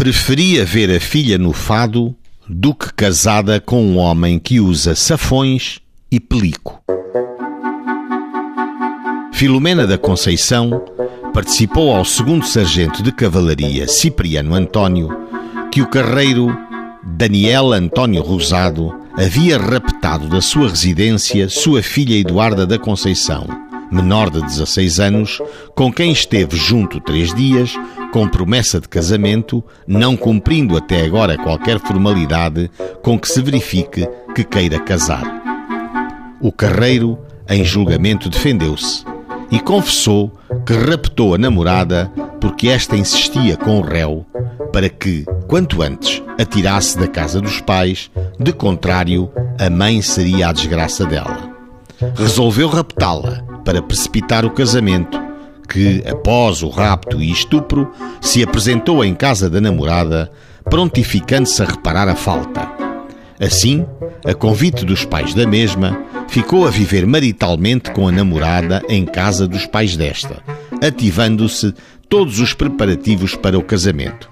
Preferia ver a filha no fado do que casada com um homem que usa safões e pelico. Filomena da Conceição participou ao segundo sargento de cavalaria Cipriano António que o carreiro Daniel António Rosado havia raptado da sua residência sua filha Eduarda da Conceição menor de 16 anos, com quem esteve junto três dias, com promessa de casamento, não cumprindo até agora qualquer formalidade com que se verifique que queira casar. O carreiro, em julgamento, defendeu-se e confessou que raptou a namorada porque esta insistia com o réu para que, quanto antes, atirasse da casa dos pais, de contrário, a mãe seria a desgraça dela. Resolveu raptá-la para precipitar o casamento, que, após o rapto e estupro, se apresentou em casa da namorada, prontificando-se a reparar a falta. Assim, a convite dos pais da mesma, ficou a viver maritalmente com a namorada em casa dos pais desta, ativando-se todos os preparativos para o casamento.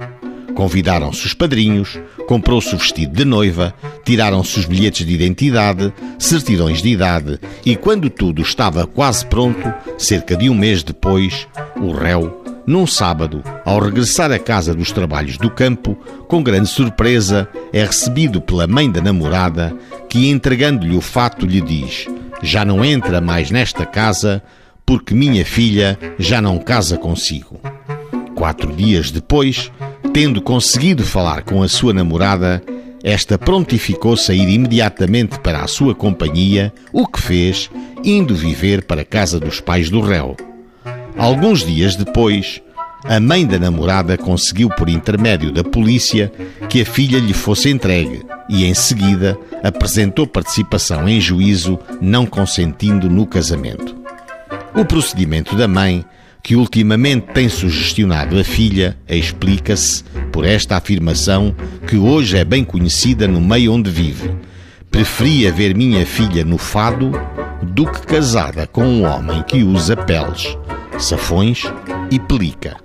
Convidaram-se os padrinhos, comprou-se o vestido de noiva, tiraram-se os bilhetes de identidade, certidões de idade e, quando tudo estava quase pronto, cerca de um mês depois, o réu, num sábado, ao regressar à casa dos trabalhos do campo, com grande surpresa, é recebido pela mãe da namorada, que, entregando-lhe o fato, lhe diz: Já não entra mais nesta casa, porque minha filha já não casa consigo. Quatro dias depois, Tendo conseguido falar com a sua namorada, esta prontificou-se a ir imediatamente para a sua companhia, o que fez, indo viver para a casa dos pais do réu. Alguns dias depois, a mãe da namorada conseguiu, por intermédio da polícia, que a filha lhe fosse entregue e, em seguida, apresentou participação em juízo, não consentindo no casamento. O procedimento da mãe que ultimamente tem sugestionado a filha, explica-se por esta afirmação que hoje é bem conhecida no meio onde vive. Preferia ver minha filha no fado do que casada com um homem que usa peles, safões e pelica.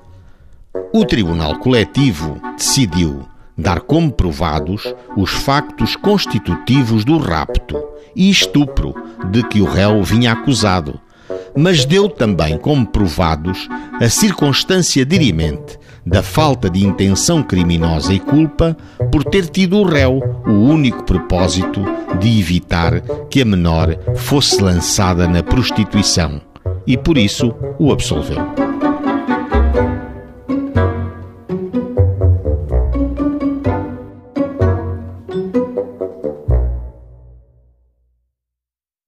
O Tribunal Coletivo decidiu dar como provados os factos constitutivos do rapto e estupro de que o réu vinha acusado mas deu também como provados a circunstância dirimente da falta de intenção criminosa e culpa por ter tido o réu o único propósito de evitar que a menor fosse lançada na prostituição e por isso o absolveu.